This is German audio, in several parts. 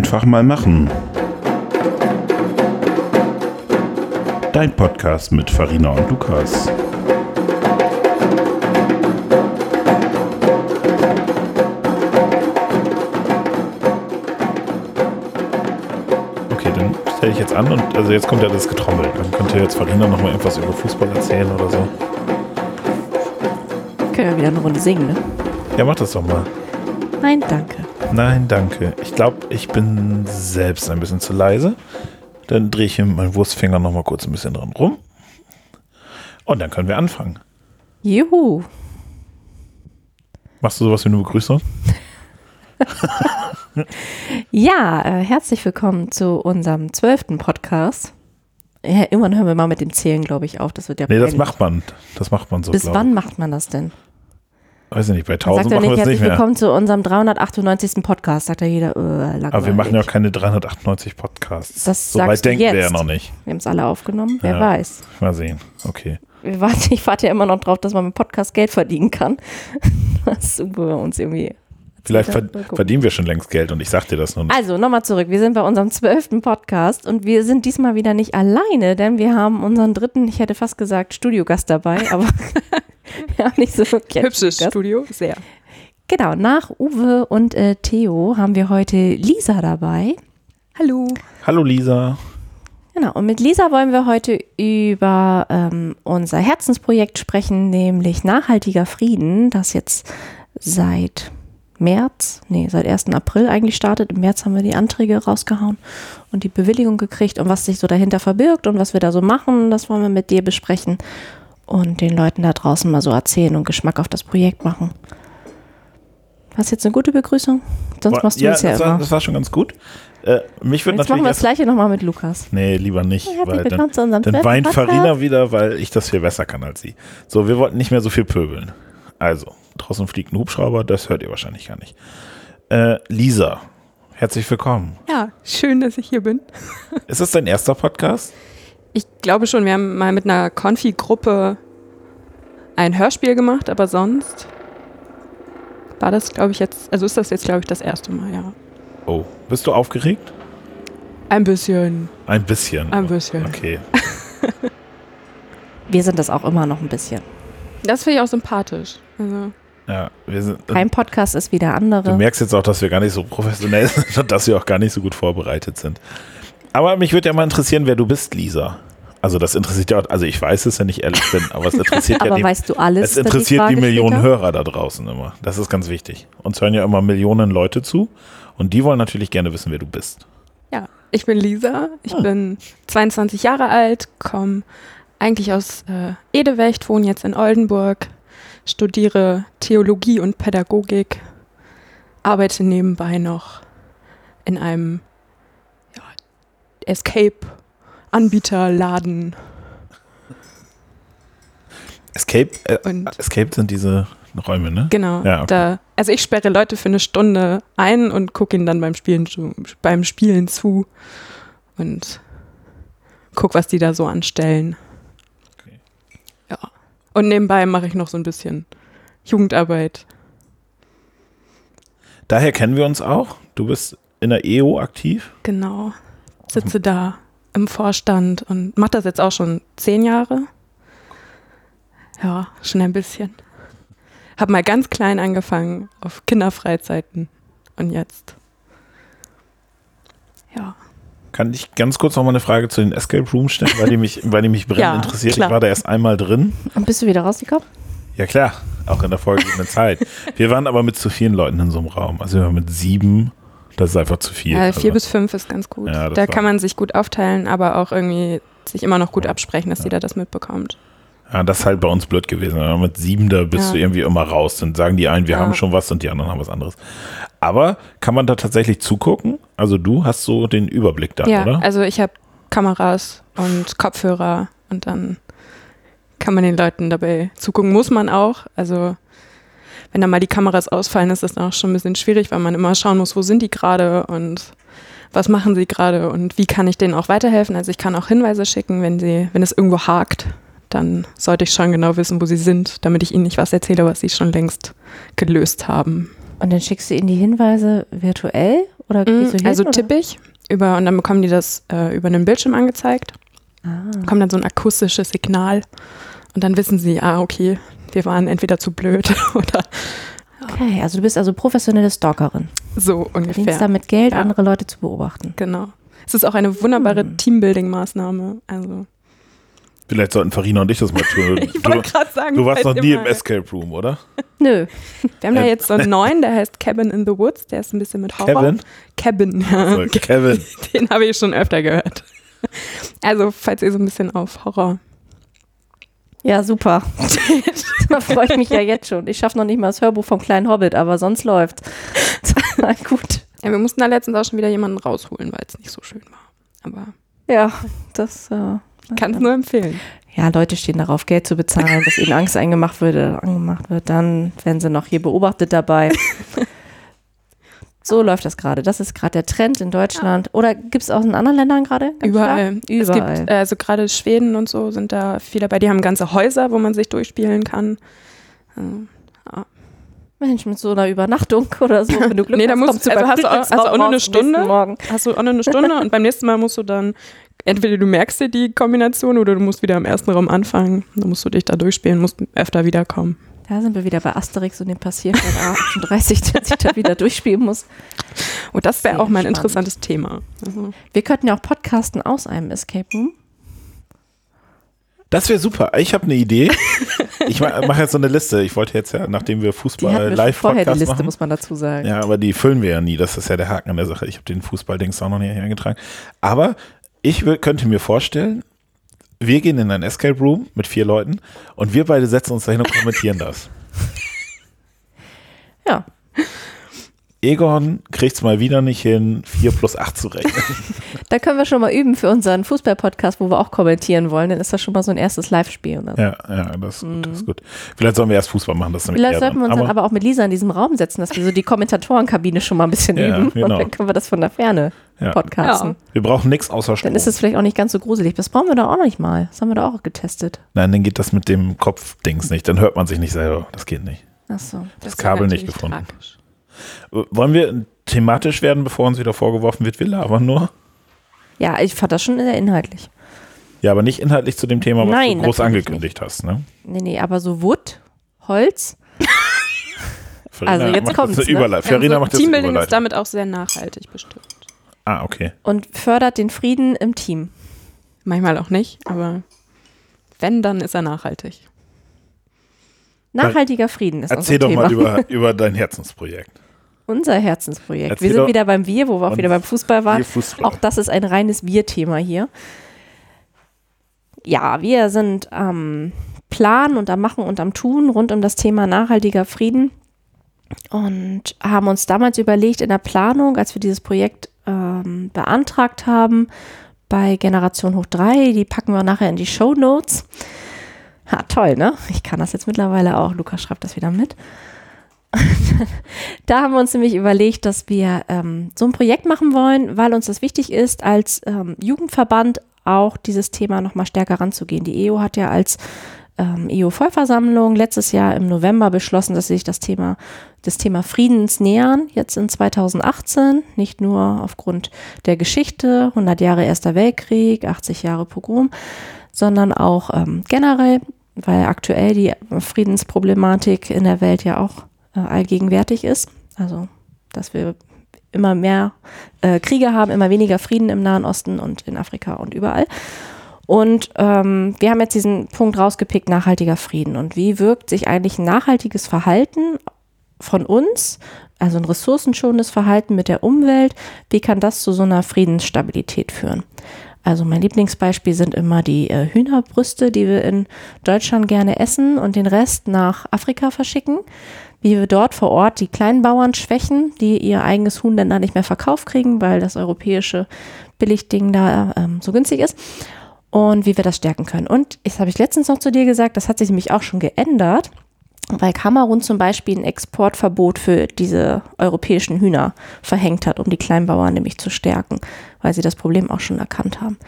Einfach mal machen. Dein Podcast mit Farina und Lukas. Okay, dann stelle ich jetzt an und also jetzt kommt ja das Getrommel. Dann könnte jetzt Farina noch mal etwas über Fußball erzählen oder so. Können wir wieder eine Runde singen, ne? Ja, mach das doch mal. Nein, danke. Nein, danke. Ich glaube, ich bin selbst ein bisschen zu leise. Dann drehe ich hier mit meinem Wurstfinger noch mal kurz ein bisschen dran rum. Und dann können wir anfangen. Juhu. Machst du sowas wie eine Begrüßung? Ja, äh, herzlich willkommen zu unserem zwölften Podcast. Ja, irgendwann hören wir mal mit dem Zählen, glaube ich, auf. Das wird ja Nee, das peinlich. macht man. Das macht man so, Bis glaub wann macht man das denn? Weiß ich nicht, bei Sagt 1000 er machen nicht wir es nicht herzlich mehr. willkommen zu unserem 398. Podcast, sagt ja jeder, äh. Aber wir machen ja auch keine 398 Podcasts. Das so weit denken wir ja jetzt. noch nicht. Wir haben es alle aufgenommen, wer Ja. weiß. Mal sehen. Okay. Wir warten, ich warte ja immer noch drauf, dass man mit Podcast Geld verdienen kann. Was uns irgendwie Vielleicht ver verdienen wir schon längst Geld und ich sag dir das nur nicht. Also, nochmal zurück. Wir sind bei unserem zwölften Podcast und wir sind diesmal wieder nicht alleine, denn wir haben unseren dritten, ich hätte fast gesagt, Studiogast dabei, aber wir haben nicht so wirklich Hübsches Studiogast. Studio, sehr. Genau, nach Uwe und äh, Theo haben wir heute Lisa dabei. Hallo. Hallo Lisa. Genau, und mit Lisa wollen wir heute über ähm, unser Herzensprojekt sprechen, nämlich nachhaltiger Frieden, das jetzt seit März, nee, seit 1. April eigentlich startet. Im März haben wir die Anträge rausgehauen und die Bewilligung gekriegt und was sich so dahinter verbirgt und was wir da so machen, das wollen wir mit dir besprechen und den Leuten da draußen mal so erzählen und Geschmack auf das Projekt machen. Hast du jetzt eine gute Begrüßung? Sonst War- machst du es ja das, immer. war, das war schon ganz gut. Äh, mich wird Jetzt machen natürlich wir das gleiche nochmal mit Lukas. Nee, lieber nicht. Weil dann, zu unserem dann weint. Farina wieder, weil ich das viel besser kann als sie. So, wir wollten nicht mehr so viel pöbeln. Also, draußen fliegt ein Hubschrauber, das hört ihr wahrscheinlich gar nicht. Äh, Lisa, herzlich willkommen. Ja, schön, dass ich hier bin. Ist das dein erster Podcast? Ich glaube schon, wir haben mal mit einer Konfi-Gruppe ein Hörspiel gemacht, aber sonst war das, glaube ich, jetzt, also ist das jetzt, glaube ich, das erste Mal, ja. Oh, bist du aufgeregt? Ein bisschen, Ein bisschen. ein bisschen. Okay. Wir sind das auch immer noch ein bisschen. Das finde ich auch sympathisch. Also, Ja, wir sind, Kein Podcast ist wie der Du andere. merkst jetzt auch, dass wir gar nicht so professionell sind und dass wir auch gar nicht so gut vorbereitet sind. Aber mich würde ja mal interessieren, wer du bist, Lisa. Also das interessiert ja auch, also ich weiß es, wenn ich ehrlich bin, aber es interessiert ja Aber die, weißt du alles? es interessiert die Millionen später? Hörer da draußen immer. Das ist ganz wichtig. Uns hören ja immer Millionen Leute zu und die wollen natürlich gerne wissen, wer du bist. ja, ich bin Lisa, ich Ah. bin 22 Jahre alt, komme eigentlich aus äh, Edewecht, wohne jetzt in Oldenburg, studiere Theologie und Pädagogik, arbeite nebenbei noch in einem ja, Escape-Anbieterladen Escape, äh, und Escape sind diese Räume, ne? genau, Ja, okay. da, also ich sperre Leute für eine Stunde ein und gucke ihnen dann beim Spielen, zu, beim Spielen zu und guck, was die da so anstellen. Und nebenbei mache ich noch so ein bisschen Jugendarbeit. Daher kennen wir uns auch. Du bist in der EO aktiv. Genau. Sitze da im Vorstand und mache das jetzt auch schon zehn Jahre. Ja, schon ein bisschen. Hab mal ganz klein angefangen auf Kinderfreizeiten und jetzt. Ja. Kann ich ganz kurz noch mal eine Frage zu den Escape Rooms stellen, weil die mich, weil die mich brennend Ja, interessiert. klar. Ich war da erst einmal drin. Und bist du wieder rausgekommen? Ja klar, auch in der folgenden Zeit. Wir waren aber mit zu vielen Leuten in so einem Raum. Also wir waren mit sieben, das ist einfach zu viel. Ja, vier also, bis fünf ist ganz gut. Ja, da kann man sich gut aufteilen, aber auch irgendwie sich immer noch gut absprechen, dass jeder das mitbekommt. Ja, das ist halt bei uns blöd gewesen. Mit sieben, da bist Ja. du irgendwie immer raus. Dann sagen die einen, wir Ja. haben schon was und die anderen haben was anderes. Aber kann man da tatsächlich zugucken? Also du hast so den Überblick da, ja, oder? also ich habe Kameras und Kopfhörer und dann kann man den Leuten dabei zugucken. Muss man auch. Also wenn da mal die Kameras ausfallen, ist das dann auch schon ein bisschen schwierig, weil man immer schauen muss, wo sind die gerade und was machen sie gerade und wie kann ich denen auch weiterhelfen. Also ich kann auch Hinweise schicken, wenn sie, wenn es irgendwo hakt, dann sollte ich schon genau wissen, wo sie sind, damit ich ihnen nicht was erzähle, was sie schon längst gelöst haben. Und dann schickst du ihnen die Hinweise virtuell Oder Mm, gehst du hin, Also tippe ich über und dann bekommen die das äh, über einen Bildschirm angezeigt. Ah. Kommt dann so ein akustisches Signal und dann wissen sie, ah, okay, wir waren entweder zu blöd oder Okay, also du bist also professionelle Stalkerin. so Verdienst ungefähr. damit Geld, Ja. andere Leute zu beobachten. Genau. Es ist auch eine wunderbare Hm. Teambuilding-Maßnahme. Also, Vielleicht sollten Farina und ich das mal tun. ich Du, wollte gerade sagen, du warst noch nie im Escape Room, oder? Nö. Wir haben da Äh, jetzt so einen neuen, der heißt Cabin in the Woods. Der ist ein bisschen mit Horror. Kevin? Cabin, ja. So, Kevin. Den habe ich schon öfter gehört. Also, falls ihr so ein bisschen auf Horror. Ja, super. da freue ich mich ja jetzt schon. Ich schaffe noch nicht mal das Hörbuch vom kleinen Hobbit, aber sonst läuft. Na gut. Ja, wir mussten da letztens auch schon wieder jemanden rausholen, weil es nicht so schön war. Aber Ja, das. Äh, ich kann es nur empfehlen. ja, Leute stehen darauf, Geld zu bezahlen, dass ihnen Angst eingemacht wird, angemacht wird. Dann werden sie noch hier beobachtet dabei. So läuft das gerade. Das ist gerade der Trend in Deutschland. Oder gibt es auch in anderen Ländern gerade? Überall. Überall. Es gibt, also gerade Schweden und so sind da viele dabei. Die haben ganze Häuser, wo man sich durchspielen kann. Mensch, mit so einer Übernachtung oder so. Wenn du Glück Nee, da hast, musst- du also hast du auch- hast du auch nur eine Stunde? Morgen. hast du auch noch eine Stunde und beim nächsten Mal musst du dann, entweder du merkst dir die Kombination oder du musst wieder im ersten Raum anfangen. Dann musst du dich da durchspielen, musst öfter wiederkommen. Da sind wir wieder bei Asterix und dem Passierschein A38, der sich da wieder durchspielen muss. Und das wäre auch mal ein interessantes Thema. Also, Wir könnten ja auch podcasten aus einem Escape Room. Das wäre super. Ich habe eine Idee. Ich mache mach jetzt so eine Liste. Ich wollte jetzt ja, nachdem wir Fußball live vorher die Liste, machen. muss man dazu sagen. Ja, aber die füllen wir ja nie. Das ist ja der Haken an der Sache. Ich habe den Fußballdings auch noch nicht eingetragen. Aber ich könnte mir vorstellen, wir gehen in ein Escape Room mit vier Leuten und wir beide setzen uns dahin und kommentieren das. Ja. Egon kriegt es mal wieder nicht hin, 4 plus 8 zu rechnen. Da können wir schon mal üben für unseren Fußball-Podcast, wo wir auch kommentieren wollen. Dann ist das schon mal so ein erstes Live-Spiel. Oder so. Ja, ja, das ist gut, das ist gut. Vielleicht sollen wir erst Fußball machen, das Vielleicht sollten wir uns dran. dann aber auch mit Lisa in diesem Raum setzen, dass wir so die Kommentatorenkabine schon mal ein bisschen Ja, üben. genau. Und dann können wir das von der Ferne Ja. podcasten. Wir brauchen nichts außer Strom. Dann ist es vielleicht auch nicht ganz so gruselig. Das brauchen wir doch auch noch nicht mal. Das haben wir doch auch getestet. Nein, dann geht das mit dem Kopfdings nicht. Dann hört man sich nicht selber. Das geht nicht. Ach so. Das wär Kabel nicht gefunden. tragisch. Wollen wir thematisch werden, bevor uns wieder vorgeworfen wird, wir labern nur? Ja, ich fand das schon sehr inhaltlich. Ja, aber nicht inhaltlich zu dem Thema, was Nein, du groß angekündigt hast. Ne? Nee, nee, aber so Wood, Holz. Also jetzt jetzt eine ne? Überleitung. Farina Also macht eine Teambuilding ist damit auch sehr nachhaltig bestimmt. Ah, okay. und fördert den Frieden im Team. Manchmal auch nicht, aber wenn, dann ist er nachhaltig. Nachhaltiger Frieden ist Erzähl unser doch Thema. mal über, über dein Herzensprojekt. Unser Herzensprojekt. Erzähl wir sind wieder beim Wir, wo wir auch wieder beim Fußball waren. Fußball. Auch das ist ein reines Wir-Thema hier. Ja, wir sind am Planen und am Machen und am Tun rund um das Thema nachhaltiger Frieden und haben uns damals überlegt in der Planung, als wir dieses Projekt ähm, beantragt haben, bei Generation Hoch 3, die packen wir nachher in die Show Notes. Ha, toll, ne? Ich kann das jetzt mittlerweile auch. Lukas schreibt das wieder mit. da haben wir uns nämlich überlegt, dass wir ähm, so ein Projekt machen wollen, weil uns das wichtig ist, als ähm, Jugendverband auch dieses Thema nochmal stärker ranzugehen. Die EO hat ja als ähm, EU-Vollversammlung letztes Jahr im November beschlossen, dass sie sich das Thema, das Thema Friedens nähern, jetzt in 2018, nicht nur aufgrund der Geschichte, 100 Jahre Erster Weltkrieg, 80 Jahre Pogrom, sondern auch ähm, generell, weil aktuell die Friedensproblematik in der Welt ja auch äh, allgegenwärtig ist. Also, dass wir immer mehr äh, Kriege haben, immer weniger Frieden im Nahen Osten und in Afrika und überall. Und ähm, wir haben jetzt diesen Punkt rausgepickt, nachhaltiger Frieden. Und wie wirkt sich eigentlich ein nachhaltiges Verhalten von uns, also ein ressourcenschonendes Verhalten mit der Umwelt, wie kann das zu so einer Friedensstabilität führen? Also mein Lieblingsbeispiel sind immer die äh, Hühnerbrüste, die wir in Deutschland gerne essen und den Rest nach Afrika verschicken. Wie wir dort vor Ort die Kleinbauern schwächen, die ihr eigenes Huhn dann da nicht mehr verkauft kriegen, weil das europäische Billigding da ähm, so günstig ist. Und wie wir das stärken können. Und das habe ich letztens noch zu dir gesagt, das hat sich nämlich auch schon geändert, weil Kamerun zum Beispiel ein Exportverbot für diese europäischen Hühner verhängt hat, um die Kleinbauern nämlich zu stärken, weil sie das Problem auch schon erkannt haben.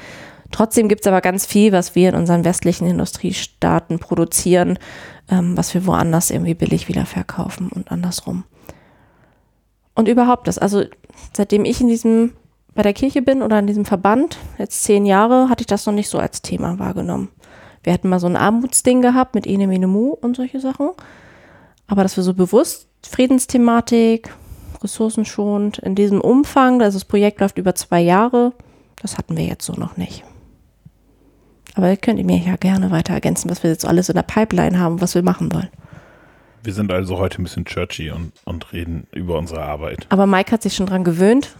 Trotzdem gibt es aber ganz viel, was wir in unseren westlichen Industriestaaten produzieren, ähm, was wir woanders irgendwie billig wieder verkaufen und andersrum. Und überhaupt das, also seitdem ich in diesem, bei der Kirche bin oder in diesem Verband, jetzt zehn Jahre, hatte ich das noch nicht so als Thema wahrgenommen. Wir hatten mal so ein Armutsding gehabt mit Ene Mene Mu und solche Sachen. Aber dass wir so bewusst Friedensthematik, ressourcenschonend in diesem Umfang, also das Projekt läuft über zwei Jahre, das hatten wir jetzt so noch nicht. Aber ihr könnt ihr mir ja gerne weiter ergänzen, was wir jetzt alles in der Pipeline haben, was wir machen wollen. Wir sind also heute ein bisschen churchy und, und reden über unsere Arbeit. Aber Mike hat sich schon dran gewöhnt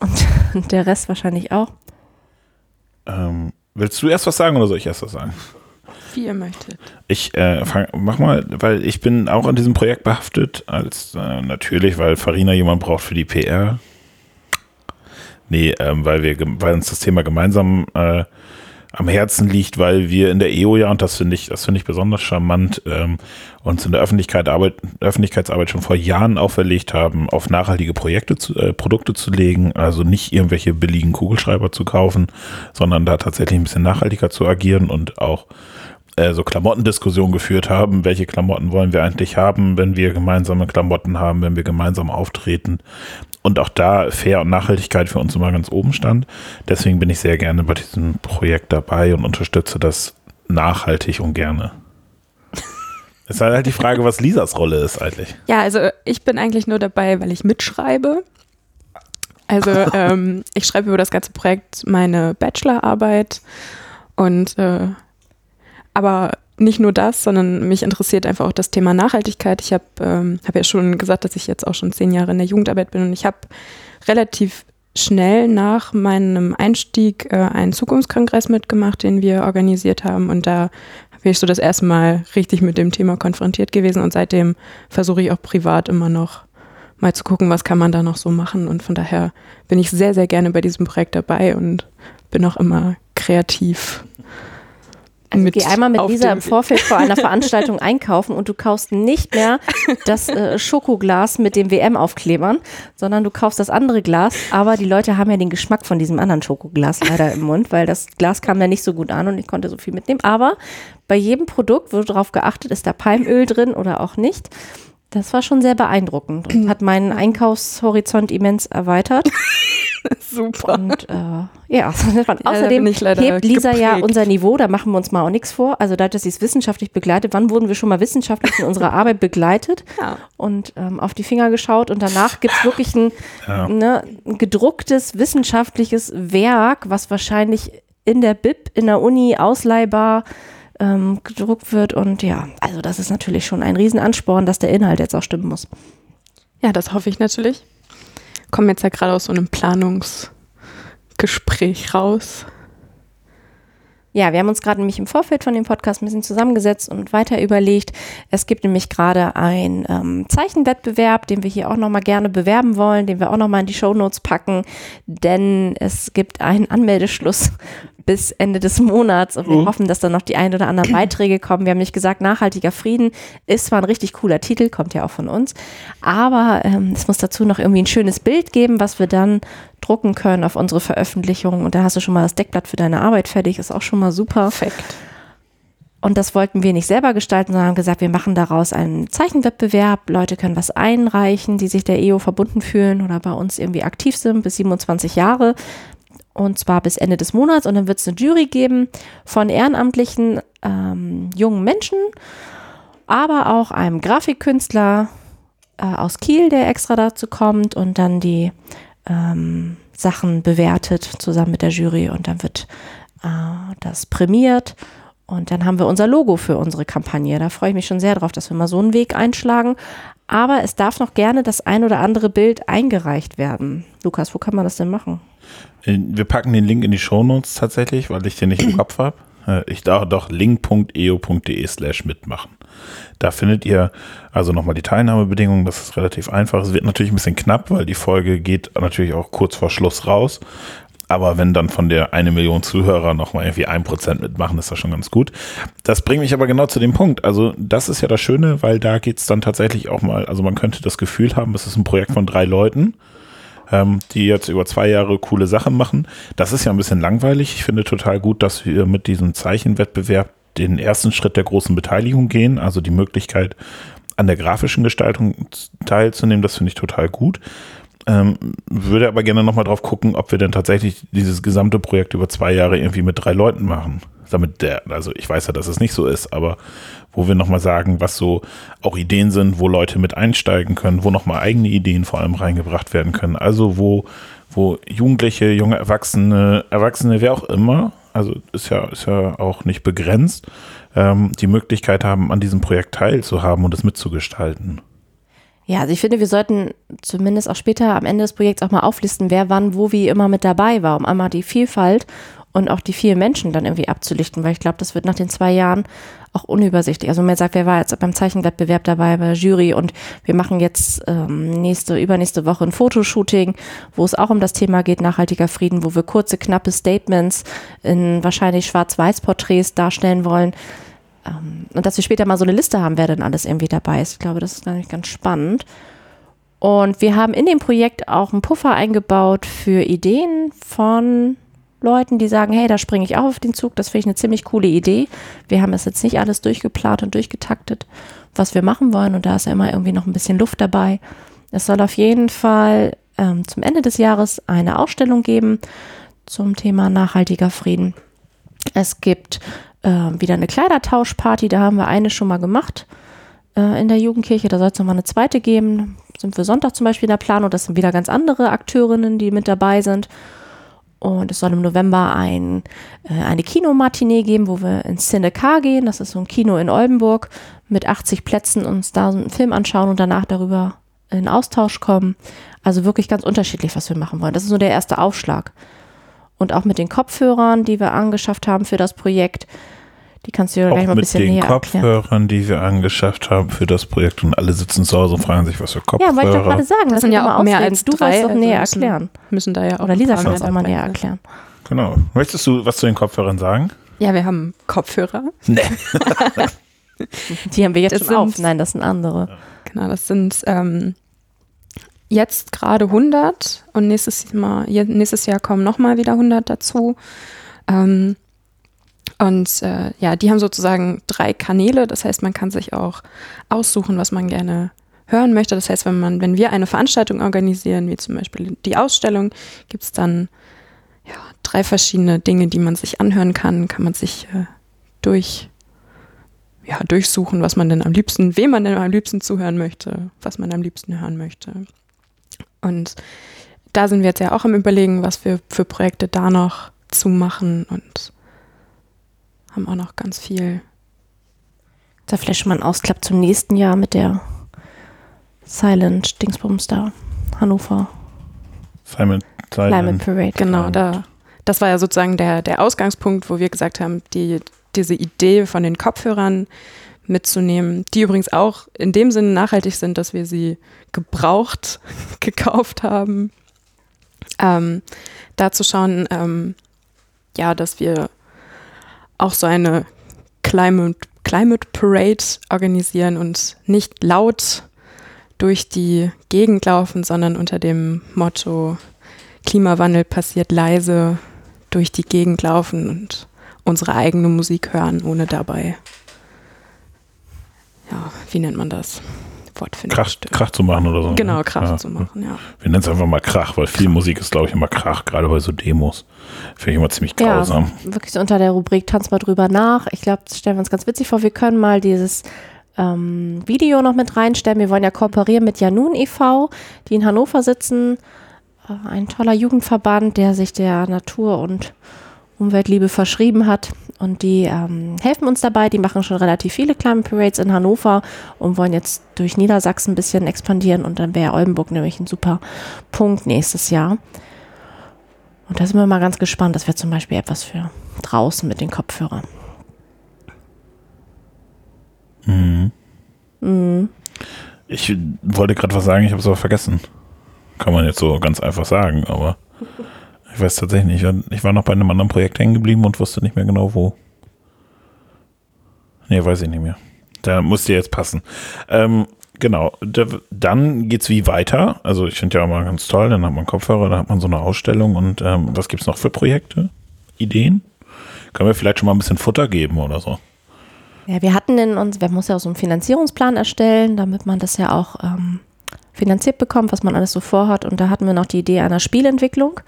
und, und der Rest wahrscheinlich auch. Ähm, willst du erst was sagen oder soll ich erst was sagen? Wie ihr möchtet. Ich äh, fang, mach mal, weil ich bin auch an diesem Projekt behaftet, als äh, natürlich, weil Farina jemand braucht für die PR. Nee, ähm, weil wir, weil uns das Thema gemeinsam äh, am Herzen liegt, weil wir in der EO ja, und das finde ich, das finde ich besonders charmant, ähm, uns in der Öffentlichkeit Arbeit, Öffentlichkeitsarbeit schon vor Jahren auferlegt haben, auf nachhaltige Projekte zu, äh, Produkte zu legen, also nicht irgendwelche billigen Kugelschreiber zu kaufen, sondern da tatsächlich ein bisschen nachhaltiger zu agieren und auch äh, so Klamottendiskussionen geführt haben, welche Klamotten wollen wir eigentlich haben, wenn wir gemeinsame Klamotten haben, wenn wir gemeinsam auftreten. Und auch da Fair und Nachhaltigkeit für uns immer ganz oben stand. Deswegen bin ich sehr gerne bei diesem Projekt dabei und unterstütze das nachhaltig und gerne. Es ist halt die Frage, was Lisas Rolle ist eigentlich. Ja, also ich bin eigentlich nur dabei, weil ich mitschreibe. Also ähm, ich schreibe über das ganze Projekt meine Bachelorarbeit und äh, aber nicht nur das, sondern mich interessiert einfach auch das Thema Nachhaltigkeit. Ich habe ähm, hab ja schon gesagt, dass ich jetzt auch schon zehn Jahre in der Jugendarbeit bin und ich habe relativ schnell nach meinem Einstieg äh, einen Zukunftskongress mitgemacht, den wir organisiert haben und da bin ich so das erste Mal richtig mit dem Thema konfrontiert gewesen und seitdem versuche ich auch privat immer noch mal zu gucken, was kann man da noch so machen und von daher bin ich sehr, sehr gerne bei diesem Projekt dabei und bin auch immer kreativ also geh einmal mit Lisa im Vorfeld vor einer Veranstaltung einkaufen und du kaufst nicht mehr das äh, Schokoglas mit dem WM-Aufklebern, sondern du kaufst das andere Glas. Aber die Leute haben ja den Geschmack von diesem anderen Schokoglas leider im Mund, weil das Glas kam ja nicht so gut an und ich konnte so viel mitnehmen. Aber bei jedem Produkt wurde darauf geachtet, ist da Palmöl drin oder auch nicht. Das war schon sehr beeindruckend und hat meinen Einkaufshorizont immens erweitert. Super. Und äh, ja, außerdem ja, hebt Lisa geprägt. ja unser Niveau, da machen wir uns mal auch nichts vor. Also dadurch, dass sie es wissenschaftlich begleitet, wann wurden wir schon mal wissenschaftlich in unserer Arbeit begleitet ja. und ähm, auf die Finger geschaut und danach gibt es wirklich ein, ja. ne, ein gedrucktes wissenschaftliches Werk, was wahrscheinlich in der BIP, in der Uni ausleihbar ähm, gedruckt wird. Und ja, also das ist natürlich schon ein Riesenansporn, dass der Inhalt jetzt auch stimmen muss. Ja, das hoffe ich natürlich komme jetzt ja gerade aus so einem Planungsgespräch raus. Ja, wir haben uns gerade nämlich im Vorfeld von dem Podcast ein bisschen zusammengesetzt und weiter überlegt. Es gibt nämlich gerade einen ähm, Zeichenwettbewerb, den wir hier auch nochmal gerne bewerben wollen, den wir auch nochmal in die Shownotes packen, denn es gibt einen Anmeldeschluss bis Ende des Monats und wir mhm. hoffen, dass dann noch die ein oder anderen Beiträge kommen. Wir haben nicht gesagt, nachhaltiger Frieden ist zwar ein richtig cooler Titel, kommt ja auch von uns, aber ähm, es muss dazu noch irgendwie ein schönes Bild geben, was wir dann drucken können auf unsere Veröffentlichung und da hast du schon mal das Deckblatt für deine Arbeit fertig, ist auch schon mal super. Perfekt. Und das wollten wir nicht selber gestalten, sondern haben gesagt, wir machen daraus einen Zeichenwettbewerb. Leute können was einreichen, die sich der EO verbunden fühlen oder bei uns irgendwie aktiv sind, bis 27 Jahre und zwar bis Ende des Monats. Und dann wird es eine Jury geben von ehrenamtlichen ähm, jungen Menschen, aber auch einem Grafikkünstler äh, aus Kiel, der extra dazu kommt und dann die ähm, Sachen bewertet zusammen mit der Jury und dann wird äh, das prämiert. Und dann haben wir unser Logo für unsere Kampagne. Da freue ich mich schon sehr drauf, dass wir mal so einen Weg einschlagen. Aber es darf noch gerne das ein oder andere Bild eingereicht werden. Lukas, wo kann man das denn machen? Äh, wir packen den Link in die Shownotes tatsächlich, weil ich den nicht im Kopf habe. Äh, ich darf doch link.eo.de slash mitmachen. Da findet ihr also nochmal die Teilnahmebedingungen. Das ist relativ einfach. Es wird natürlich ein bisschen knapp, weil die Folge geht natürlich auch kurz vor Schluss raus. Aber wenn dann von der eine Million Zuhörer nochmal irgendwie ein Prozent mitmachen, ist das schon ganz gut. Das bringt mich aber genau zu dem Punkt. Also das ist ja das Schöne, weil da geht es dann tatsächlich auch mal, also man könnte das Gefühl haben, es ist ein Projekt von drei Leuten ähm, die jetzt über zwei Jahre coole Sachen machen. Das ist ja ein bisschen langweilig. Ich finde total gut, dass wir mit diesem Zeichenwettbewerb den ersten Schritt der großen Beteiligung gehen, also die Möglichkeit, an der grafischen Gestaltung teilzunehmen. Das finde ich total gut. Ähm, würde aber gerne nochmal drauf gucken, ob wir denn tatsächlich dieses gesamte Projekt über zwei Jahre irgendwie mit drei Leuten machen. Damit der, also ich weiß ja, dass es nicht so ist, aber wo wir nochmal sagen, was so auch Ideen sind, wo Leute mit einsteigen können, wo nochmal eigene Ideen vor allem reingebracht werden können. Also wo, wo Jugendliche, junge Erwachsene, Erwachsene, wer auch immer, also ist ja, ist ja auch nicht begrenzt, ähm, die Möglichkeit haben, an diesem Projekt teilzuhaben und es mitzugestalten. Ja, also ich finde, wir sollten zumindest auch später am Ende des Projekts auch mal auflisten, wer wann, wo, wie immer mit dabei war, um einmal die Vielfalt und auch die vielen Menschen dann irgendwie abzulichten, weil ich glaube, das wird nach den zwei Jahren auch unübersichtlich. Also man sagt, wer war jetzt beim Zeichenwettbewerb dabei, bei Jury und wir machen jetzt ähm, nächste, übernächste Woche ein Fotoshooting, wo es auch um das Thema geht, nachhaltiger Frieden, wo wir kurze, knappe Statements in wahrscheinlich Schwarz-Weiß-Porträts darstellen wollen. Ähm, und dass wir später mal so eine Liste haben, wer denn alles irgendwie dabei ist. Ich glaube, das ist nämlich ganz spannend. Und wir haben in dem Projekt auch einen Puffer eingebaut für Ideen von Leuten, die sagen, hey, da springe ich auch auf den Zug, das finde ich eine ziemlich coole Idee. Wir haben es jetzt nicht alles durchgeplant und durchgetaktet, was wir machen wollen und da ist ja immer irgendwie noch ein bisschen Luft dabei. Es soll auf jeden Fall ähm, zum Ende des Jahres eine Ausstellung geben zum Thema nachhaltiger Frieden. Es gibt äh, wieder eine Kleidertauschparty, da haben wir eine schon mal gemacht äh, in der Jugendkirche, da soll es nochmal eine zweite geben. Sind wir Sonntag zum Beispiel in der Planung, das sind wieder ganz andere Akteurinnen, die mit dabei sind. Und es soll im November ein, äh, eine Kinomatinee geben, wo wir ins Cinecar gehen. Das ist so ein Kino in Oldenburg mit 80 Plätzen, uns da einen Film anschauen und danach darüber in Austausch kommen. Also wirklich ganz unterschiedlich, was wir machen wollen. Das ist nur der erste Aufschlag. Und auch mit den Kopfhörern, die wir angeschafft haben für das Projekt, die kannst du ja gleich mal ein bisschen näher erklären. Mit den Kopfhörern, die wir angeschafft haben für das Projekt und alle sitzen zu Hause und fragen sich, was für Kopfhörer. Ja, wollte ich doch gerade sagen. Das sind ja auch mehr als du drei. Du doch näher also erklären. Müssen da ja auch Oder Lisa kann das einmal näher erklären. Genau. Möchtest du was zu den Kopfhörern sagen? Ja, wir haben Kopfhörer. Nee. die haben wir jetzt das schon auf. Nein, das sind andere. Genau, das sind ähm, jetzt gerade 100 und nächstes, Mal, nächstes Jahr kommen nochmal wieder 100 dazu. Ähm, und äh, ja, die haben sozusagen drei Kanäle. Das heißt, man kann sich auch aussuchen, was man gerne hören möchte. Das heißt, wenn man, wenn wir eine Veranstaltung organisieren, wie zum Beispiel die Ausstellung, gibt es dann ja, drei verschiedene Dinge, die man sich anhören kann. Kann man sich äh, durch ja, durchsuchen, was man denn am liebsten, wem man denn am liebsten zuhören möchte, was man am liebsten hören möchte. Und da sind wir jetzt ja auch am Überlegen, was wir für Projekte da noch zu machen und haben auch noch ganz viel. Da vielleicht schon mal ein Ausklapp zum nächsten Jahr mit der Silent Dingsbums da, Hannover. Silent, Silent. Climate Parade. Genau, da. Das war ja sozusagen der, der Ausgangspunkt, wo wir gesagt haben, die, diese Idee von den Kopfhörern mitzunehmen, die übrigens auch in dem Sinne nachhaltig sind, dass wir sie gebraucht gekauft haben. Ähm, da zu schauen, ähm, ja, dass wir auch so eine Climate, Climate Parade organisieren und nicht laut durch die Gegend laufen, sondern unter dem Motto Klimawandel passiert leise durch die Gegend laufen und unsere eigene Musik hören, ohne dabei, ja, wie nennt man das? Wortfindung. Krach, Krach zu machen oder so. Ne? Genau, Krach ja. zu machen, ja. Wir nennen es einfach mal Krach, weil viel Musik ist, glaube ich, immer Krach, gerade bei so Demos. Finde ich immer ziemlich grausam. Ja, wirklich so unter der Rubrik Tanz mal drüber nach. Ich glaube, das stellen wir uns ganz witzig vor. Wir können mal dieses ähm, Video noch mit reinstellen. Wir wollen ja kooperieren mit Janun e.V., die in Hannover sitzen. Äh, ein toller Jugendverband, der sich der Natur und Umweltliebe verschrieben hat. Und die ähm, helfen uns dabei. Die machen schon relativ viele Climate Parades in Hannover und wollen jetzt durch Niedersachsen ein bisschen expandieren. Und dann wäre Oldenburg nämlich ein super Punkt nächstes Jahr. Und da sind wir mal ganz gespannt. Das wäre zum Beispiel etwas für draußen mit den Kopfhörern. Mhm. Mhm. Ich wollte gerade was sagen, ich habe es aber vergessen. Kann man jetzt so ganz einfach sagen, aber ich weiß tatsächlich nicht. Ich war noch bei einem anderen Projekt hängen geblieben und wusste nicht mehr genau wo. Nee, weiß ich nicht mehr. Da musste jetzt passen. Ähm, genau. Da, dann geht's wie weiter. Also ich finde ja immer ganz toll, dann hat man Kopfhörer, dann hat man so eine Ausstellung und ähm, was gibt's noch für Projekte? Ideen? Können wir vielleicht schon mal ein bisschen Futter geben oder so? Ja, wir hatten in uns, wir muss ja auch so einen Finanzierungsplan erstellen, damit man das ja auch ähm, finanziert bekommt, was man alles so vorhat. Und da hatten wir noch die Idee einer Spielentwicklung.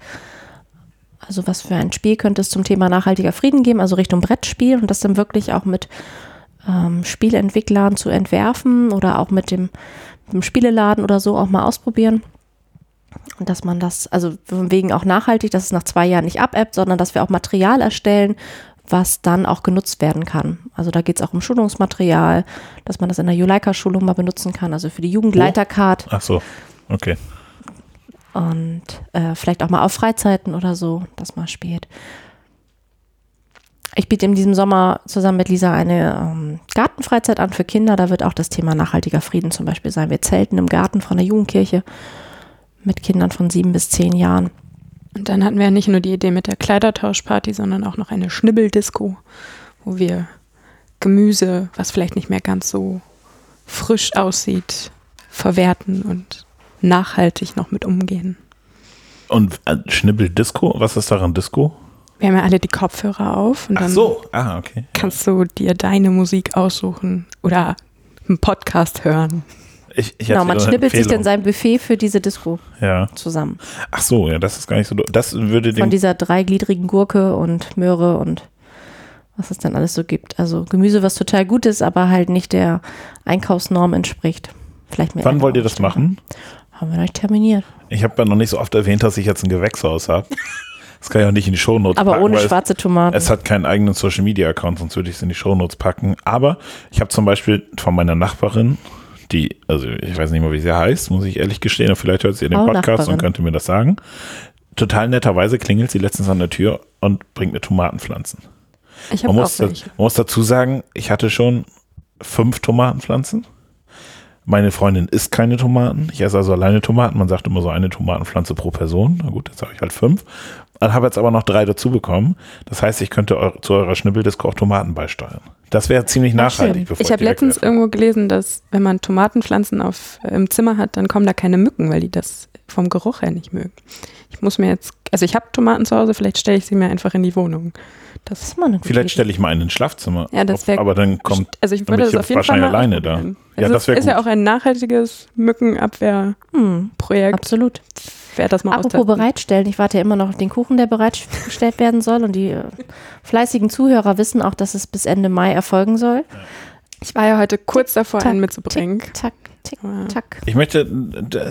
Also was für ein Spiel könnte es zum Thema nachhaltiger Frieden geben, also Richtung Brettspiel und das dann wirklich auch mit ähm, Spielentwicklern zu entwerfen oder auch mit dem, mit dem Spieleladen oder so auch mal ausprobieren. Und dass man das, also von wegen auch nachhaltig, dass es nach zwei Jahren nicht abebbt, sondern dass wir auch Material erstellen, was dann auch genutzt werden kann. Also da geht es auch um Schulungsmaterial, dass man das in der Juleika-Schulung mal benutzen kann, also für die Jugendleitercard Ach so, okay. Und äh, vielleicht auch mal auf Freizeiten oder so, das mal spielt. Ich biete in diesem Sommer zusammen mit Lisa eine ähm, Gartenfreizeit an für Kinder. Da wird auch das Thema nachhaltiger Frieden zum Beispiel sein. Wir zelten im Garten von der Jugendkirche mit Kindern von sieben bis zehn Jahren. Und dann hatten wir ja nicht nur die Idee mit der Kleidertauschparty, sondern auch noch eine Schnibbeldisco, wo wir Gemüse, was vielleicht nicht mehr ganz so frisch aussieht, verwerten und nachhaltig noch mit umgehen. Und äh, Schnibbel Disco, was ist daran Disco? Wir haben ja alle die Kopfhörer auf und Ach dann so, ah, okay. kannst du dir deine Musik aussuchen oder einen Podcast hören. Ich, ich Genau, man schnippelt sich dann sein Buffet für diese Disco Ja. zusammen. Ach so, ja, das ist gar nicht so. Das würde Von dieser dreigliedrigen Gurke und Möhre und was es dann alles so gibt. Also Gemüse, was total gut ist, aber halt nicht der Einkaufsnorm entspricht. Vielleicht mehr Wann wollt ihr das machen? Haben wir nicht terminiert. Ich habe ja noch nicht so oft erwähnt, dass ich jetzt ein Gewächshaus habe. Das kann ich auch nicht in die Shownotes Aber packen. ohne weil schwarze es, Tomaten. es hat keinen eigenen Social Media Account, sonst würde ich es in die Shownotes packen. Aber ich habe zum Beispiel von meiner Nachbarin, die, also ich weiß nicht mal, wie sie heißt, muss ich ehrlich gestehen, aber vielleicht hört sie den Podcast Nachbarin. und könnte mir das sagen. Total netterweise klingelt sie letztens an der Tür und bringt mir Tomatenpflanzen. Ich Man habe muss, auch da, welche. man muss dazu sagen, ich hatte schon fünf Tomatenpflanzen. Meine Freundin isst keine Tomaten. Ich esse also alleine Tomaten. Man sagt immer so eine Tomatenpflanze pro Person. Na gut, jetzt habe ich halt fünf. Dann habe jetzt aber noch drei dazu bekommen. Das heißt, ich könnte eu zu eurer Schnibbeldisco auch Tomaten beisteuern. Das wäre ziemlich Ach, nachhaltig. Ich habe letztens irgendwo gelesen, dass wenn man Tomatenpflanzen auf, im Zimmer hat, dann kommen da keine Mücken, weil die das vom Geruch her nicht mögen. Ich muss mir jetzt, also ich habe Tomaten zu Hause, vielleicht stelle ich sie mir einfach in die Wohnung. das Das, ist mal eine gute Vielleicht stelle ich mal einen ins Schlafzimmer. Ja, das Auf- wär- aber dann kommt. also ich würde bin das ich auf jeden Fall mal alleine da. ausprobieren. Ja, Also das es wär ist ja auch ein nachhaltiges Mückenabwehrprojekt. Hm, absolut. Wer das mal Apropos austesten. bereitstellen, ich warte ja immer noch auf den Kuchen, der bereitgestellt werden soll. Und die äh, fleißigen Zuhörer wissen auch, dass es bis Ende Mai erfolgen soll. Ich war ja heute kurz davor, Tack, einen mitzubringen. Tick, tack, tick, tack. Ich möchte.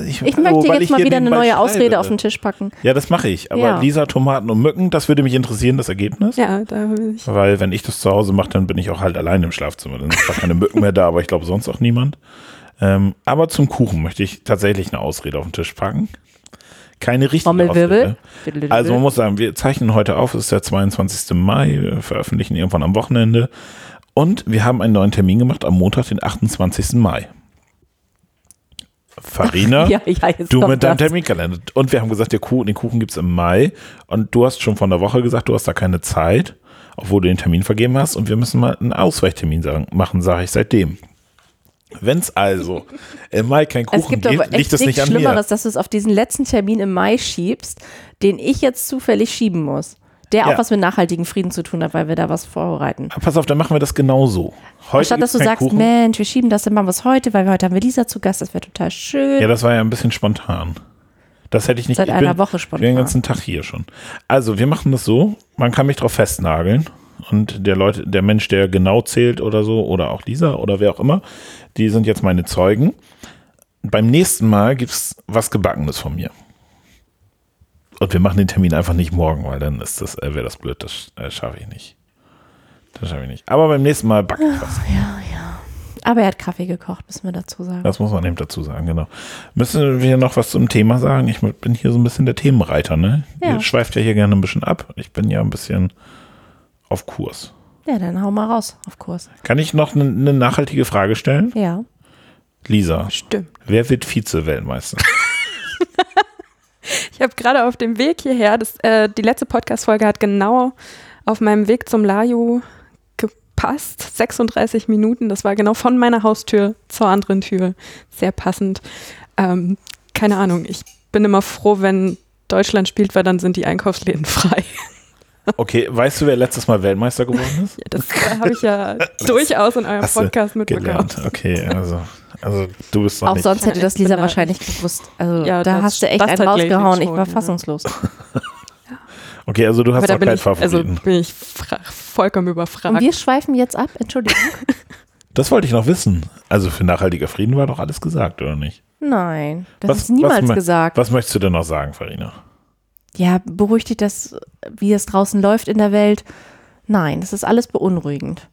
Ich, Ich möchte oh, jetzt mal hier wieder eine neue Ausrede auf den Tisch packen. Ja, das mache ich. Aber Ja. Lisa, Tomaten und Mücken, das würde mich interessieren, das Ergebnis. Ja, da will ich. Weil wenn ich das zu Hause mache, dann bin ich auch halt allein im Schlafzimmer. Dann sind zwar keine Mücken mehr da, aber ich glaube sonst auch niemand. Ähm, aber zum Kuchen möchte ich tatsächlich eine Ausrede auf den Tisch packen. Keine richtige. Ausrede. Also man muss sagen, wir zeichnen heute auf, es ist der 22. Mai, wir veröffentlichen irgendwann am Wochenende. Und wir haben einen neuen Termin gemacht am Montag, den 28. Mai. Farina, ja, ja, du mit deinem das. Terminkalender. Und wir haben gesagt, der Kuchen, den Kuchen gibt es im Mai. Und du hast schon von der Woche gesagt, du hast da keine Zeit, obwohl du den Termin vergeben hast. Und wir müssen mal einen Ausweichtermin sagen, machen, sage ich seitdem. Wenn es also im Mai kein Es Kuchen gibt gibt, liegt das nicht an mir. Schlimmeres, dass du es auf diesen letzten Termin im Mai schiebst, den ich jetzt zufällig schieben muss. Der auch Ja. was mit nachhaltigen Frieden zu tun hat, weil wir da was vorbereiten. Pass auf, dann machen wir das genauso. Heute Anstatt dass du sagst, Kuchen. Mensch, wir schieben das, dann machen wir es heute, weil wir heute haben wir Lisa zu Gast, das wäre total schön. Ja, das war ja ein bisschen spontan. Das hätte ich nicht Seit ich einer bin, Woche Ich bin den spontan. ganzen Tag hier schon. Also, wir machen das so, man kann mich drauf festnageln. Und der Leute, der Mensch, der genau zählt oder so, oder auch Lisa oder wer auch immer, die sind jetzt meine Zeugen. Beim nächsten Mal gibt es was Gebackenes von mir. Und wir machen den Termin einfach nicht morgen, weil dann ist das, äh, wäre das blöd, das äh, schaffe ich nicht. Das schaffe ich nicht. Aber beim nächsten Mal backe ich was. Ja, ja. Aber er hat Kaffee gekocht, müssen wir dazu sagen. Das muss man eben dazu sagen, genau. Müssen wir noch was zum Thema sagen? Ich bin hier so ein bisschen der Themenreiter, ne? Ja. Ihr schweift ja hier gerne ein bisschen ab. Ich bin ja ein bisschen auf Kurs. Ja, dann hau mal raus auf Kurs. Kann ich noch eine ne nachhaltige Frage stellen? Ja. Lisa, Stimmt. wer wird Vize-Weltmeister? Ich habe gerade auf dem Weg hierher, das, äh, die letzte Podcast-Folge hat genau auf meinem Weg zum Laju gepasst. 36 Minuten, das war genau von meiner Haustür zur anderen Tür. Sehr passend. Ähm, keine Ahnung, ich bin immer froh, wenn Deutschland spielt, weil dann sind die Einkaufsläden frei. Okay, weißt du, wer letztes Mal Weltmeister geworden ist? Ja, das äh, habe ich ja durchaus in eurem Podcast mitbekommen. Gelernt. Okay, also, also du bist noch Auch nicht. sonst hätte das Lisa wahrscheinlich gewusst. Also Ja, da das- hast du echt einen rausgehauen. Ich war ja. fassungslos. Okay, also du hast auch bin keinen ich, also Favoriten. bin ich vollkommen überfragt. Und wir schweifen jetzt ab. Entschuldigung. das wollte ich noch wissen. Also für nachhaltiger Frieden war doch alles gesagt, oder nicht? Nein, das Was- ist niemals was gesagt. Was möchtest du denn noch sagen, Farina? Ja, beruhigt dich das, wie es draußen läuft in der Welt? Nein, das ist alles beunruhigend.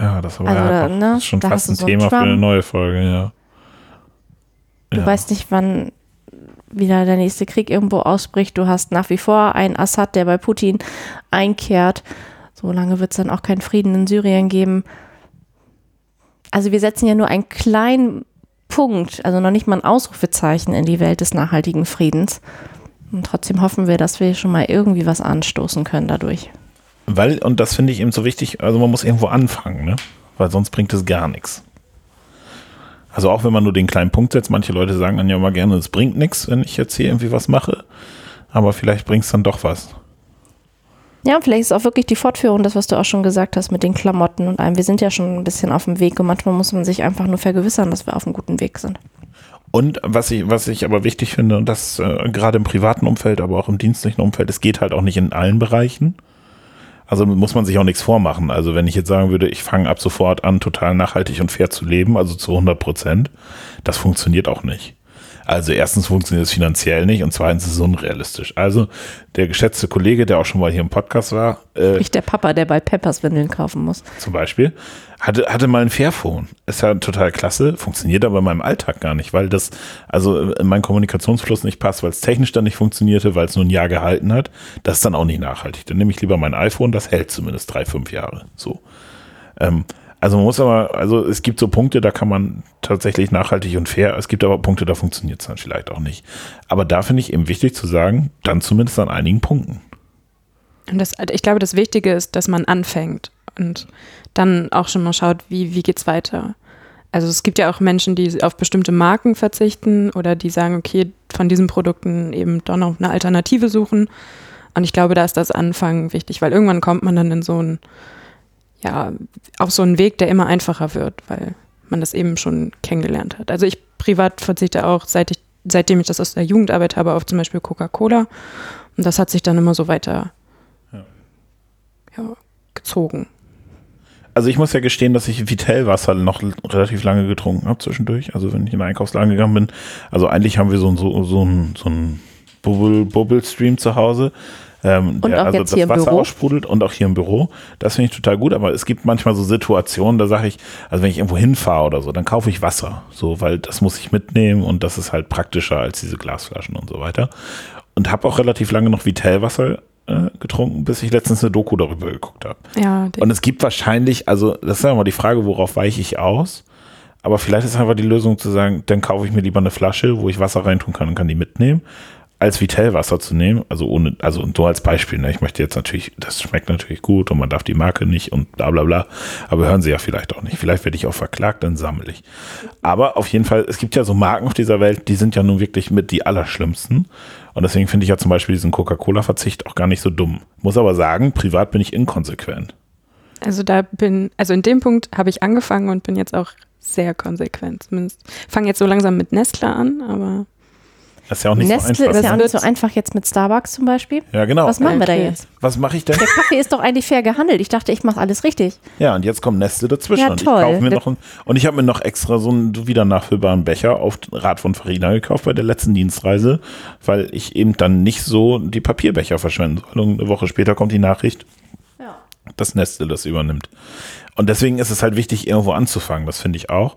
Ja, das, aber Also, ja, ne, das ist schon fast ein so Thema für eine neue Folge, ja. Du ja. weißt nicht, wann wieder der nächste Krieg irgendwo ausbricht. Du hast nach wie vor einen Assad, der bei Putin einkehrt. So lange wird es dann auch keinen Frieden in Syrien geben. Also wir setzen ja nur einen kleinen Punkt, also noch nicht mal ein Ausrufezeichen in die Welt des nachhaltigen Friedens. Und trotzdem hoffen wir, dass wir schon mal irgendwie was anstoßen können dadurch. Weil, und das finde ich eben so wichtig, also man muss irgendwo anfangen, ne? Weil sonst bringt es gar nichts. Also auch wenn man nur den kleinen Punkt setzt, manche Leute sagen dann ja immer gerne, es bringt nichts, wenn ich jetzt hier irgendwie was mache. Aber vielleicht bringt es dann doch was. Ja, und vielleicht ist auch wirklich die Fortführung, das, was du auch schon gesagt hast mit den Klamotten und allem. Wir sind ja schon ein bisschen auf dem Weg und manchmal muss man sich einfach nur vergewissern, dass wir auf einem guten Weg sind. Und was ich, was ich aber wichtig finde, und das äh, gerade im privaten Umfeld, aber auch im dienstlichen Umfeld, es geht halt auch nicht in allen Bereichen. Also muss man sich auch nichts vormachen. Also wenn ich jetzt sagen würde, ich fange ab sofort an, total nachhaltig und fair zu leben, also zu 100 Prozent, das funktioniert auch nicht. Also erstens funktioniert es finanziell nicht und zweitens ist es unrealistisch. Also der geschätzte Kollege, der auch schon mal hier im Podcast war, äh, Nicht der Papa, der bei Peppers Windeln kaufen muss. zum Beispiel, hatte, hatte mal ein Fairphone. Ist ja total klasse, funktioniert aber in meinem Alltag gar nicht, weil das, also in meinen Kommunikationsfluss nicht passt, weil es technisch dann nicht funktionierte, weil es nur ein Jahr gehalten hat. Das ist dann auch nicht nachhaltig. Dann nehme ich lieber mein iPhone, das hält zumindest drei, fünf Jahre. So. Ähm, also man muss aber, also es gibt so Punkte, da kann man tatsächlich nachhaltig und fair, es gibt aber Punkte, da funktioniert es dann vielleicht auch nicht. Aber da finde ich eben wichtig zu sagen, dann zumindest an einigen Punkten. Und das, ich glaube, das Wichtige ist, dass man anfängt und dann auch schon mal schaut, wie, wie geht's weiter. Also es gibt ja auch Menschen, die auf bestimmte Marken verzichten oder die sagen, okay, von diesen Produkten eben doch noch eine Alternative suchen. Und ich glaube, da ist das Anfangen wichtig, weil irgendwann kommt man dann in so einen, ja, auf so einen Weg, der immer einfacher wird, weil man das eben schon kennengelernt hat. Also ich privat verzichte auch, seit ich, seitdem ich das aus der Jugendarbeit habe, auf zum Beispiel Coca-Cola. Und das hat sich dann immer so weiter ja, gezogen. Also ich muss ja gestehen, dass ich Vitellwasser noch relativ lange getrunken habe zwischendurch. Also wenn ich in den Einkaufsladen gegangen bin. Also eigentlich haben wir so, ein- so, so ein, so ein Bubble, Bubble Stream zu Hause. Ähm, Und der auch also jetzt das hier im Wasser Büro? aussprudelt und auch hier im Büro. Das finde ich total gut, aber es gibt manchmal so Situationen, da sage ich, also wenn ich irgendwo hinfahre oder so, dann kaufe ich Wasser. So, weil das muss ich mitnehmen und das ist halt praktischer als diese Glasflaschen und so weiter. Und habe auch relativ lange noch Vitellwasser äh, getrunken, bis ich letztens eine Doku darüber geguckt habe. Ja, Und es gibt wahrscheinlich, also das ist ja mal die Frage, worauf weiche ich aus? Aber vielleicht ist einfach die Lösung zu sagen, dann kaufe ich mir lieber eine Flasche, wo ich Wasser reintun kann und kann die mitnehmen, als Vitellwasser zu nehmen. Also ohne, also nur als Beispiel. Ne? Ich möchte jetzt natürlich, das schmeckt natürlich gut und man darf die Marke nicht und bla bla bla. Aber hören Sie ja vielleicht auch nicht. Vielleicht werde ich auch verklagt, dann sammle ich. Aber auf jeden Fall, es gibt ja so Marken auf dieser Welt, die sind ja nun wirklich mit die allerschlimmsten. Und deswegen finde ich ja zum Beispiel diesen Coca-Cola-Verzicht auch gar nicht so dumm. Muss aber sagen, privat bin ich inkonsequent. also da bin, also in dem Punkt habe ich angefangen und bin jetzt auch sehr konsequent. Zumindest fange jetzt so langsam mit Nestle an, aber Das ist ja auch nicht Nestle so einfach. ist ja auch nicht so einfach jetzt mit Starbucks zum Beispiel. Ja, genau. Was machen wir da Okay. jetzt? Was mache ich denn? Der Kaffee ist doch eigentlich fair gehandelt. Ich dachte, ich mache alles richtig. Ja, und jetzt kommt Nestle dazwischen. Ja, und ich toll. mir Das- noch ein, und ich habe mir noch extra so einen wieder nachfüllbaren Becher auf Rat von Farina gekauft bei der letzten Dienstreise, weil ich eben dann nicht so die Papierbecher verschwenden soll. Und eine Woche später kommt die Nachricht, dass Nestle das übernimmt. Und deswegen ist es halt wichtig, irgendwo anzufangen. Das finde ich auch.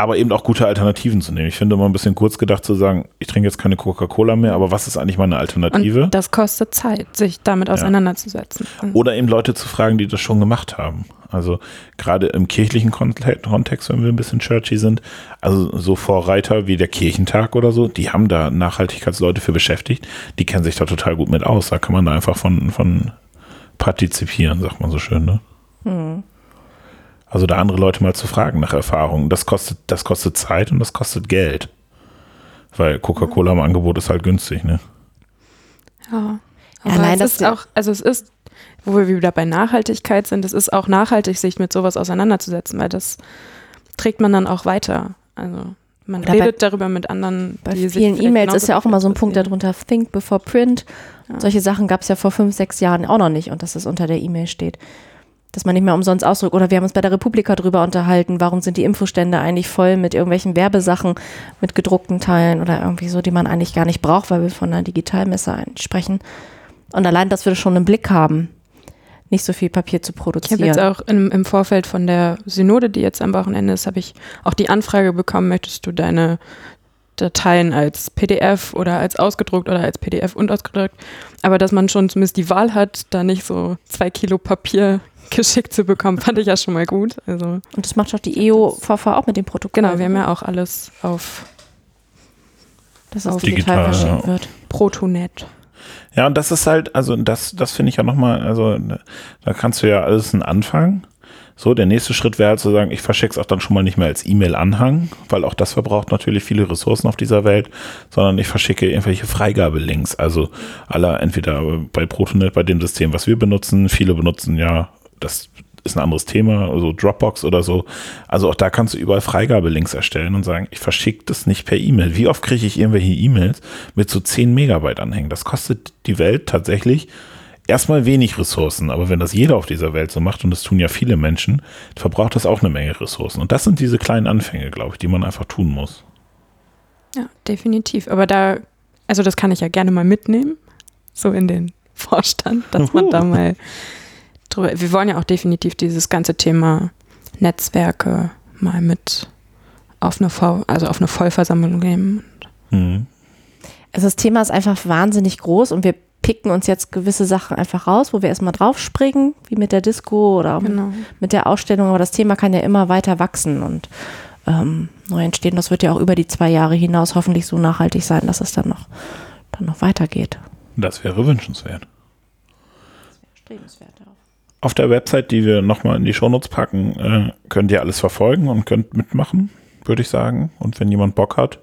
Aber eben auch gute Alternativen zu nehmen. Ich finde immer ein bisschen kurz gedacht zu sagen, ich trinke jetzt keine Coca-Cola mehr, aber was ist eigentlich meine Alternative? und das kostet Zeit, sich damit auseinanderzusetzen. Oder eben Leute zu fragen, die das schon gemacht haben. Also gerade im kirchlichen Konte- Kontext, wenn wir ein bisschen churchy sind, also so Vorreiter wie der Kirchentag oder so, die haben da Nachhaltigkeitsleute für beschäftigt, die kennen sich da total gut mit aus. Da kann man da einfach von, von partizipieren, sagt man so schön, ne? Also da andere Leute mal zu fragen nach Erfahrungen. Das kostet, das kostet Zeit und das kostet Geld. Weil Coca-Cola im Angebot ist halt günstig, ne? Ja. Aber Allein es das- ist auch, also es ist, wo wir wieder bei Nachhaltigkeit sind, es ist auch nachhaltig, sich mit sowas auseinanderzusetzen, weil das trägt man dann auch weiter. Also man Oder bei- redet darüber mit anderen. Bei vielen E-Mails ist ja auch immer so ein Punkt darunter, think before print. Ja. Solche Sachen gab es ja vor fünf, sechs Jahren auch noch nicht und dass es unter der E-Mail steht. Dass man nicht mehr umsonst ausdrückt. Oder wir haben uns bei der Republika drüber unterhalten, warum sind die Infostände eigentlich voll mit irgendwelchen Werbesachen, mit gedruckten Teilen oder irgendwie so, die man eigentlich gar nicht braucht, weil wir von einer Digitalmesse sprechen. Und allein, dass wir das schon im Blick haben, nicht so viel Papier zu Ich habe produzieren. jetzt auch im, im Vorfeld von der Synode, die jetzt am Wochenende ist, habe ich auch die Anfrage bekommen, möchtest du deine Dateien als PDF oder als ausgedruckt oder als PDF und ausgedruckt. Aber dass man schon zumindest die Wahl hat, da nicht so zwei Kilo Papier geschickt zu bekommen, fand ich ja schon mal gut. Also und das macht doch die EOVV auch mit dem Protokoll. genau, wir haben ja auch alles auf dass auf digital, digital, verschickt ja. wird. Protonet. Ja, und das ist halt, also das, das finde ich ja nochmal, also ne, da kannst du ja alles einen Anfang. So, der nächste Schritt wäre halt zu sagen, ich verschicke es auch dann schon mal nicht mehr als E-Mail-Anhang, weil auch das verbraucht natürlich viele Ressourcen auf dieser Welt, sondern ich verschicke irgendwelche Freigabelinks. Also aller entweder bei Protonet, bei dem System, was wir benutzen, viele benutzen ja, das ist ein anderes Thema, also Dropbox oder so. Also auch da kannst du überall Freigabelinks erstellen und sagen, ich verschicke das nicht per E-Mail. Wie oft kriege ich irgendwelche E-Mails mit so 10 Megabyte Anhängen? Das kostet die Welt tatsächlich erstmal wenig Ressourcen, aber wenn das jeder auf dieser Welt so macht, und das tun ja viele Menschen, verbraucht das auch eine Menge Ressourcen. Und das sind diese kleinen Anfänge, glaube ich, die man einfach tun muss. Ja, definitiv. Aber da, also das kann ich ja gerne mal mitnehmen, so in den Vorstand, dass man da mal drüber. Wir wollen ja auch definitiv dieses ganze Thema Netzwerke mal mit auf eine, v also auf eine Vollversammlung nehmen. Mhm. Also das Thema ist einfach wahnsinnig groß und wir picken uns jetzt gewisse Sachen einfach raus, wo wir erstmal draufspringen, wie mit der Disco oder auch Genau. mit der Ausstellung. Aber das Thema kann ja immer weiter wachsen und ähm, neu entstehen. Das wird ja auch über die zwei Jahre hinaus hoffentlich so nachhaltig sein, dass es dann noch, dann noch weitergeht. Das wäre wünschenswert. Strebenswert auch. Auf der Website, die wir nochmal in die Shownotes packen, äh, könnt ihr alles verfolgen und könnt mitmachen, würde ich sagen. Und wenn jemand Bock hat,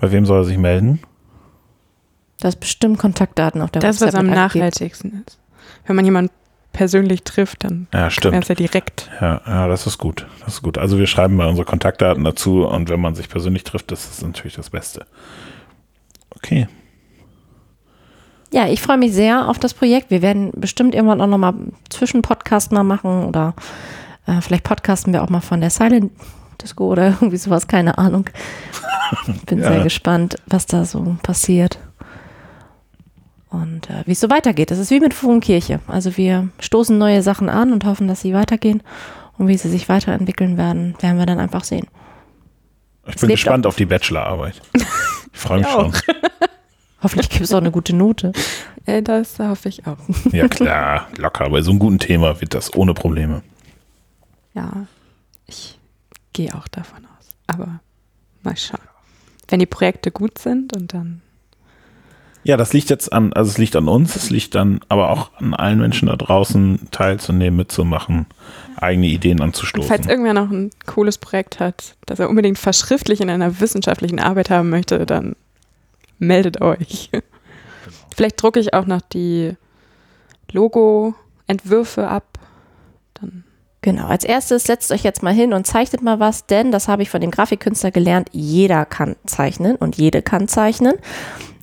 bei wem soll er sich melden? Da ist bestimmt Kontaktdaten auf der Das, was Website am mit angegeben. nachhaltigsten ist. Wenn man jemanden persönlich trifft, dann Ja, kann er stimmt. es ja direkt. Ja, ja, das ist gut. Das ist gut. Also wir schreiben mal unsere Kontaktdaten dazu und wenn man sich persönlich trifft, das ist natürlich das Beste. Okay. Ja, ich freue mich sehr auf das Projekt. Wir werden bestimmt irgendwann auch nochmal Zwischenpodcast mal machen oder äh, vielleicht podcasten wir auch mal von der Silent Disco oder irgendwie sowas, keine Ahnung. Bin Ja. sehr gespannt, was da so passiert. Und äh, wie es so weitergeht. Das ist wie mit Kirche. Also wir stoßen neue Sachen an und hoffen, dass sie weitergehen. Und wie sie sich weiterentwickeln werden, werden wir dann einfach sehen. Ich bin gespannt auf die Bachelorarbeit. Ich freue mich Ich schon. Hoffentlich gibt es auch eine gute Note. Äh, das hoffe ich auch. Ja, klar, locker. Bei so einem guten Thema wird das ohne Probleme. Ja, ich gehe auch davon aus. Aber mal schauen. Wenn die Projekte gut sind und dann. Ja, das liegt jetzt an, also es liegt an uns, es liegt dann aber auch an allen Menschen da draußen teilzunehmen, mitzumachen, eigene Ideen Und anzustoßen. falls irgendwer noch ein cooles Projekt hat, das er unbedingt verschriftlich in einer wissenschaftlichen Arbeit haben möchte, dann meldet euch. Vielleicht drucke ich auch noch die Logo-Entwürfe ab. Dann Genau, als erstes setzt euch jetzt mal hin und zeichnet mal was, denn das habe ich von dem Grafikkünstler gelernt, jeder kann zeichnen und jede kann zeichnen.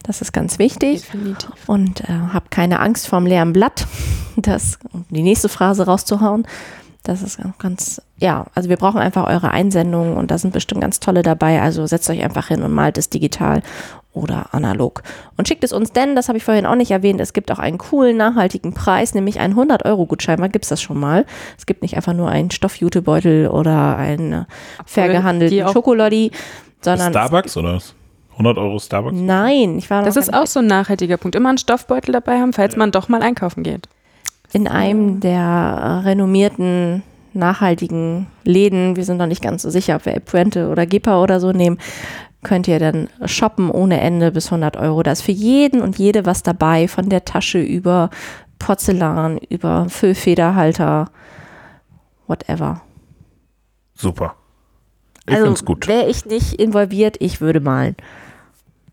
Das ist ganz wichtig. definitiv. Und äh, habt keine Angst vorm leeren Blatt, das, um die nächste Phrase rauszuhauen. Das ist ganz, ja, also wir brauchen einfach eure Einsendungen und da sind bestimmt ganz tolle dabei. Also setzt euch einfach hin und malt es digital oder analog. Und schickt es uns, denn, das habe ich vorhin auch nicht erwähnt, es gibt auch einen coolen, nachhaltigen Preis, nämlich einen 100-Euro-Gutschein. Mal gibt es das schon mal. Es gibt nicht einfach nur einen Stoffjutebeutel oder einen äh, fair die gehandelten Schokoladi, sondern. Starbucks oder was? 100 Euro Starbucks? Nein, ich war Das ist auch so ein nachhaltiger Punkt. Immer einen Stoffbeutel dabei haben, falls man doch mal einkaufen geht. in einem der äh, renommierten nachhaltigen Läden, wir sind noch nicht ganz so sicher, ob wir Puente oder Gepa oder so nehmen, könnt ihr dann shoppen ohne Ende bis 100 Euro. Da ist für jeden und jede was dabei, von der Tasche über Porzellan, über Füllfederhalter, whatever. Super. Ich also find's gut. wäre ich nicht involviert, ich würde malen.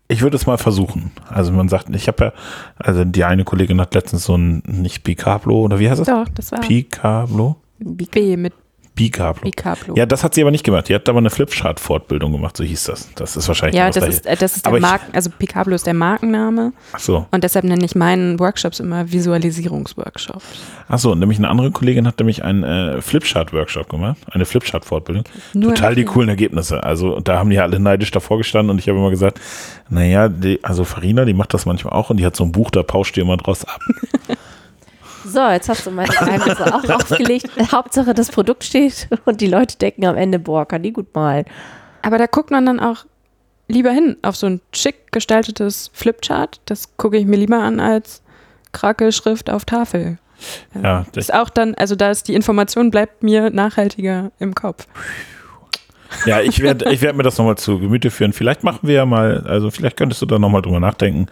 ich würde es mal versuchen. Also man sagt, ich habe ja, also die eine Kollegin hat letztens so ein, nicht Picablo oder wie heißt es? Doch, das war Picablo? B mit Bicablo. Bicablo. Ja, das hat sie aber nicht gemacht. Die hat aber eine Flipchart-Fortbildung gemacht, so hieß das. Das ist wahrscheinlich Ja, was das da- ist, äh, das ist der Marken, also Picablo ist der Markenname Ach so. und deshalb nenne ich meinen Workshops immer Visualisierungsworkshops. Ach so, nämlich eine andere Kollegin hat nämlich einen äh, Flipchart-Workshop gemacht, eine Flipchart-Fortbildung. Nur Total die coolen Ergebnisse. Also da haben die alle neidisch davor gestanden und ich habe immer gesagt, naja, die, also Farina, die macht das manchmal auch und die hat so ein Buch, da pauscht die immer draus ab. So, jetzt hast du meine Geheimnisse auch aufgelegt. Hauptsache, das Produkt steht und die Leute denken am Ende, boah, kann die gut malen. Aber da guckt man dann auch lieber hin auf so ein schick gestaltetes Flipchart. Das gucke ich mir lieber an als Krakelschrift auf Tafel. Ja, das, Ist auch dann, also da ist die Information bleibt mir nachhaltiger im Kopf. Ja ich werde ich werd mir das nochmal zu Gemüte führen. Vielleicht machen wir ja mal, also vielleicht könntest du da nochmal drüber nachdenken,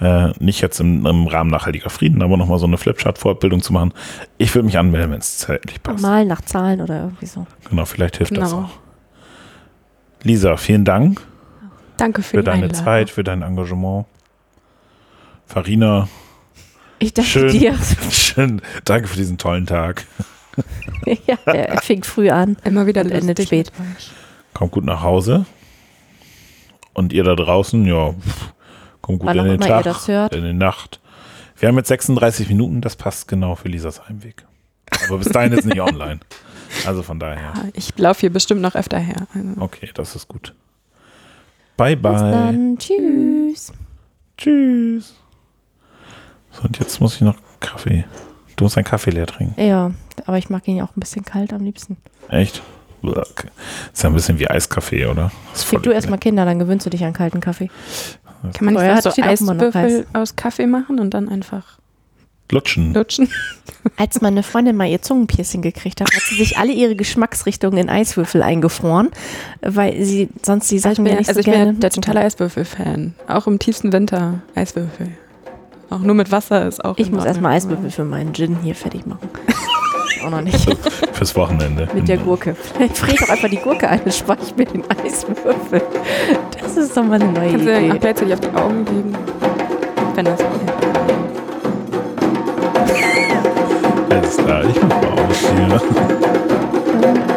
äh, nicht jetzt im, im Rahmen nachhaltiger Frieden, aber nochmal so eine Flipchart-Fortbildung zu machen. Ich würde mich anmelden, wenn es zeitlich passt. Malen nach Zahlen oder irgendwie so. Genau, vielleicht hilft das Genau. auch. Lisa, vielen Dank Danke für, für die deine Einladung. Zeit, für dein Engagement. Farina, Ich danke Schön. dir. schön, danke für diesen tollen Tag. ja, er fing früh an. Immer wieder Und endet spät. Kommt gut nach Hause. Und ihr da draußen, ja, pff, kommt gut Wann in den Tag, ihr das hört. in die Nacht. Wir haben jetzt 36 Minuten, das passt genau für Lisas Heimweg. Aber bis dahin ist nicht online. Also von daher. Ah, Ich laufe hier bestimmt noch öfter her. Also. Okay, das ist gut. Bye, Bis bye. dann. Tschüss. Tschüss. So, und jetzt muss ich noch Kaffee. Du musst einen Kaffee leer trinken. Ja, aber ich mag ihn ja auch ein bisschen kalt am liebsten. Echt? Ist ja ein bisschen wie Eiskaffee, oder? Gib du erstmal Kinder, dann gewöhnst du dich an kalten Kaffee. Kann man nicht so Eiswürfel aus Kaffee machen und dann einfach Lutschen. lutschen? Als meine Freundin mal ihr Zungenpiercing gekriegt hat, hat sie sich alle ihre Geschmacksrichtungen in Eiswürfel eingefroren, weil sie sonst die Ich Sachen ja nicht also so ich bin gerne ja der totale Eiswürfel-Fan. Auch im tiefsten Winter Eiswürfel. Auch nur mit Wasser ist auch Ich muss erstmal Eiswürfel für meinen Gin hier fertig machen. auch noch nicht. Fürs Wochenende. Mit der Gurke. Ich friere doch einfach die Gurke ein und spare ich mir den Eiswürfel. Das ist doch mal eine neue Kannst du dann auch Idee. gleichzeitig auf die Augen legen? Wenn das Alles klar, ich mach mal aus hier.